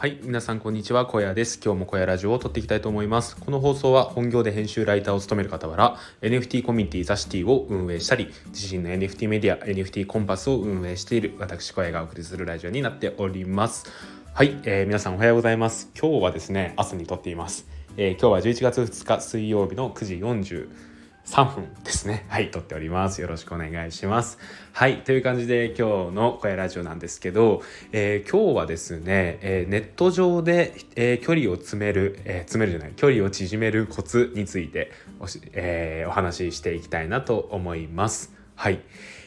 はい皆さんこんにちは。小屋です。今日も小屋ラジオを撮っていきたいと思います。この放送は本業で編集ライターを務める傍ら NFT コミュニティザシティを運営したり自身の NFT メディア NFT コンパスを運営している私小屋がお送りするラジオになっております。はい、えー、皆さんおはようございます。今日はですね朝に撮っています、えー、今日は11月2日水曜日の9時40 3分ですね。はい、撮っております。よろしくお願いします。はい、という感じで今日の声ラジオなんですけど、えー、今日はですね、えー、ネット上で、えー、距離を詰める、え詰めるじゃない、距離を縮めるコツについてお,、えお話ししていきたいなと思います。はい。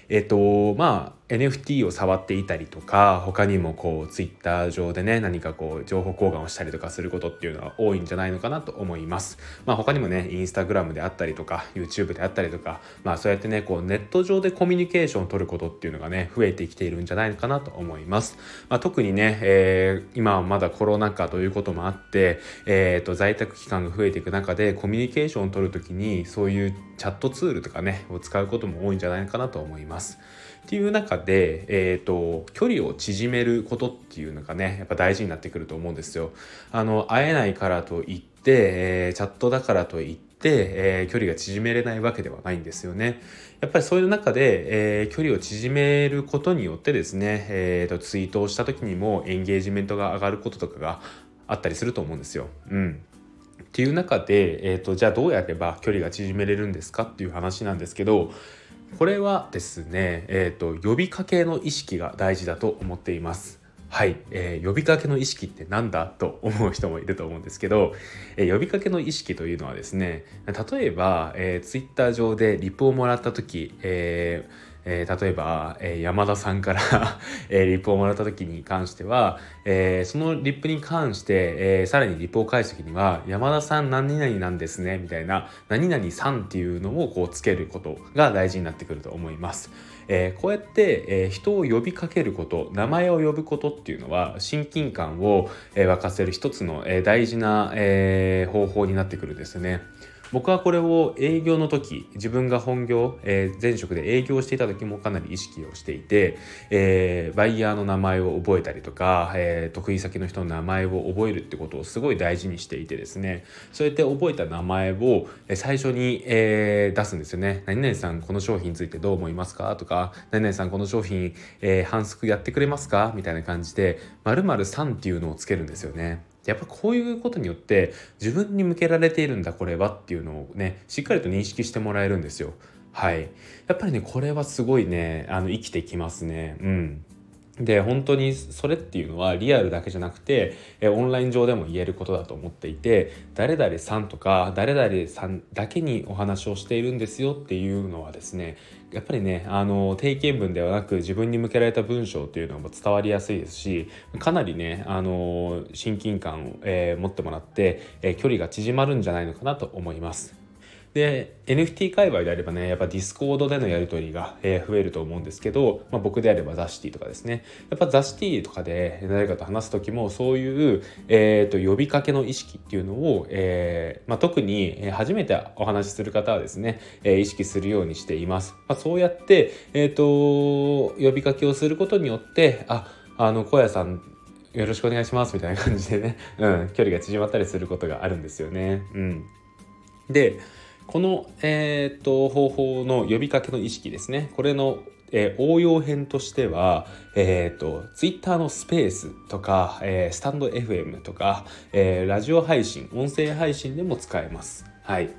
えっ、と、まあ、NFT を触っていたりとか他にもこう Twitter 上でね何かこう情報交換をしたりとかすることっていうのは多いんじゃないのかなと思います。まあ他にもね Instagram であったりとか YouTube であったりとかまあそうやってねこうネット上でコミュニケーションを取ることっていうのがね増えてきているんじゃないのかなと思います。まあ、特にね、えー、今はまだコロナ禍ということもあって、えーと、在宅期間が増えていく中でコミュニケーションを取る時にそういうチャットツールとかねを使うことも多いんじゃないのかなと思います。っていう中で、えーと、距離を縮めることっていうのがねやっぱ大事になってくると思うんですよ。あの会えないからといって、えー、チャットだからといって、えー、距離が縮めれないわけではないんですよね。やっぱりそういう中で、えー、距離を縮めることによってですね、えーと、ツイートをした時にもエンゲージメントが上がることとかがあったりすると思うんですよ。うんっていう中で、えーとじゃあどうやれば距離が縮めれるんですかっていう話なんですけどこれはですね、えーと、呼びかけの意識が大事だと思っています。はい、えー、呼びかけの意識って何だと思う人もいると思うんですけど、えー、呼びかけの意識というのはですね例えば、えー、ツイッター上でリプをもらった時、えーえー、例えば、えー、山田さんから えー、リップをもらった時に関しては、えー、そのリップに関して、えー、さらにリップを返す時には山田さん何々なんですねみたいな何々さんっていうのをこうつけることが大事になってくると思います。えー、こうやって、えー、人を呼びかけること名前を呼ぶことっていうのは親近感を、えー、沸かせる一つの、えー、大事な、えー、方法になってくるんですね。僕はこれを営業の時自分が本業、えー、前職で営業していた時もかなり意識をしていて、えー、バイヤーの名前を覚えたりとか、えー、得意先の人の名前を覚えるってことをすごい大事にしていてですねそうやって覚えた名前を最初に、えー、出すんですよね。何々さんこの商品についてどう思いますか？とか何々さんこの商品、えー、反則やってくれますか？みたいな感じで〇〇さんっていうのをつけるんですよね。やっぱこういうことによって自分に向けられているんだこれはっていうのをねしっかりと認識してもらえるんですよ。はい、やっぱりねこれはすごいねあの生きてきますね。うんで本当にそれっていうのはリアルだけじゃなくてオンライン上でも言えることだと思っていて誰々さんとか誰々さんだけにお話をしているんですよっていうのはですねやっぱりねあの定型文ではなく自分に向けられた文章っていうのも伝わりやすいですしかなりねあの親近感を、えー、持ってもらって、えー、距離が縮まるんじゃないのかなと思います。で NFT 界隈であればねやっぱディスコードでのやり取りが、え増えると思うんですけど、まあ、僕であればザシティとかですね。やっぱザシティとかで誰かと話す時もそういう、えーと、呼びかけの意識っていうのを、えー、まあ、特に初めてお話しする方はですね、え、意識するようにしています、まあ、そうやって、えーと、呼びかけをすることによってああの小屋さんよろしくお願いしますみたいな感じでね、うん、距離が縮まったりすることがあるんですよね。うん、でこの、えーと、方法の呼びかけの意識ですねこれの、えー、応用編としては、えーと、Twitter のスペースとか、えー、スタンド FM とか、えー、ラジオ配信音声配信でも使えます。はい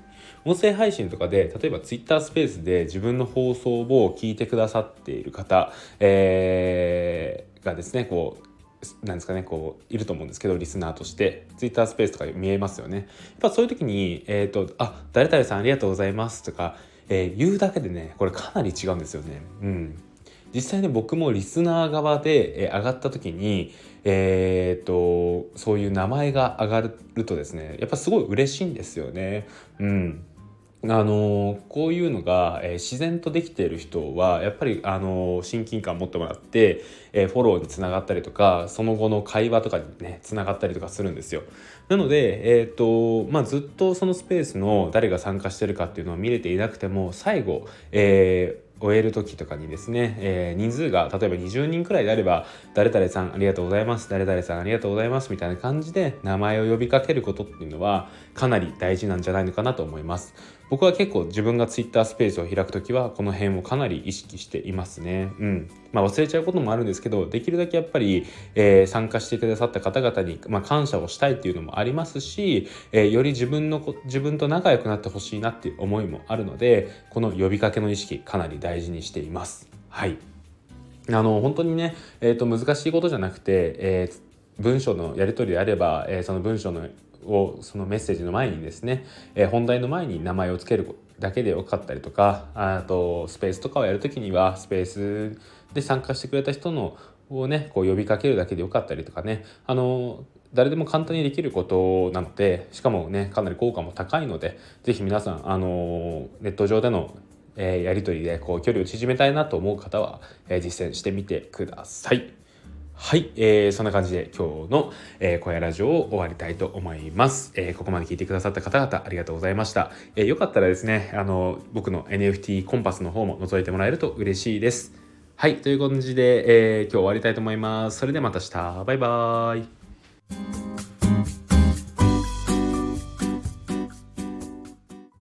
音声配信とかで例えば Twitter スペースで自分の放送を聞いてくださっている方、えー、がですねこうなんですかねこういると思うんですけどリスナーとして。ツイッタースペースとか見えますよね。やっぱそういう時に「えーと、あ誰々さんありがとうございます」とか、えー、言うだけでねこれかなり違うんですよね。うん。実際ね僕もリスナー側で、えー、上がった時にえー、とそういう名前が上がるとですねやっぱすごい嬉しいんですよね。うん。あのこういうのが、えー、自然とできている人はやっぱり、あの親近感持ってもらって、えー、フォローにつながったりとかその後の会話とかにねつながったりとかするんですよ。なので、えーとまあ、ずっとそのスペースの誰が参加してるかっていうのは見れていなくても最後、えー終える時とかにですね、えー、人数が例えば20人くらいであれば誰々さんありがとうございます誰々さんありがとうございますみたいな感じで名前を呼びかけることっていうのはかなり大事なんじゃないのかなと思います僕は結構自分が Twitter スペースを開く時はこの辺をかなり意識していますね。うん。まあ忘れちゃうこともあるんですけどできるだけやっぱり、えー、参加してくださった方々に、まあ、感謝をしたいっていうのもありますし、えー、より自分の自分と仲良くなってほしいなっていう思いもあるのでこの呼びかけの意識かなり大事にしています。はい。あの本当にね、えーと、難しいことじゃなくて、えー、文章のやり取りであれば、えー、その文章のをそのメッセージの前にですね、え、本題の前に名前を付けるだけでよかったりとかあとスペースとかをやるときにはスペースで参加してくれた人のをねこう呼びかけるだけでよかったりとかねあの誰でも簡単にできることなのでしかもねかなり効果も高いので是非皆さんあのネット上でのえ、やり取りでこう距離を縮めたいなと思う方は、え、実践してみてください。はい、えー、そんな感じで今日の、えー、小屋ラジオを終わりたいと思います、えー、ここまで聞いてくださった方々ありがとうございました。えー、よかったらですね、あの僕の NFT コンパスの方も覗いてもらえると嬉しいです。はい、という感じで、えー、今日終わりたいと思います。それではまた明日。バイバーイ。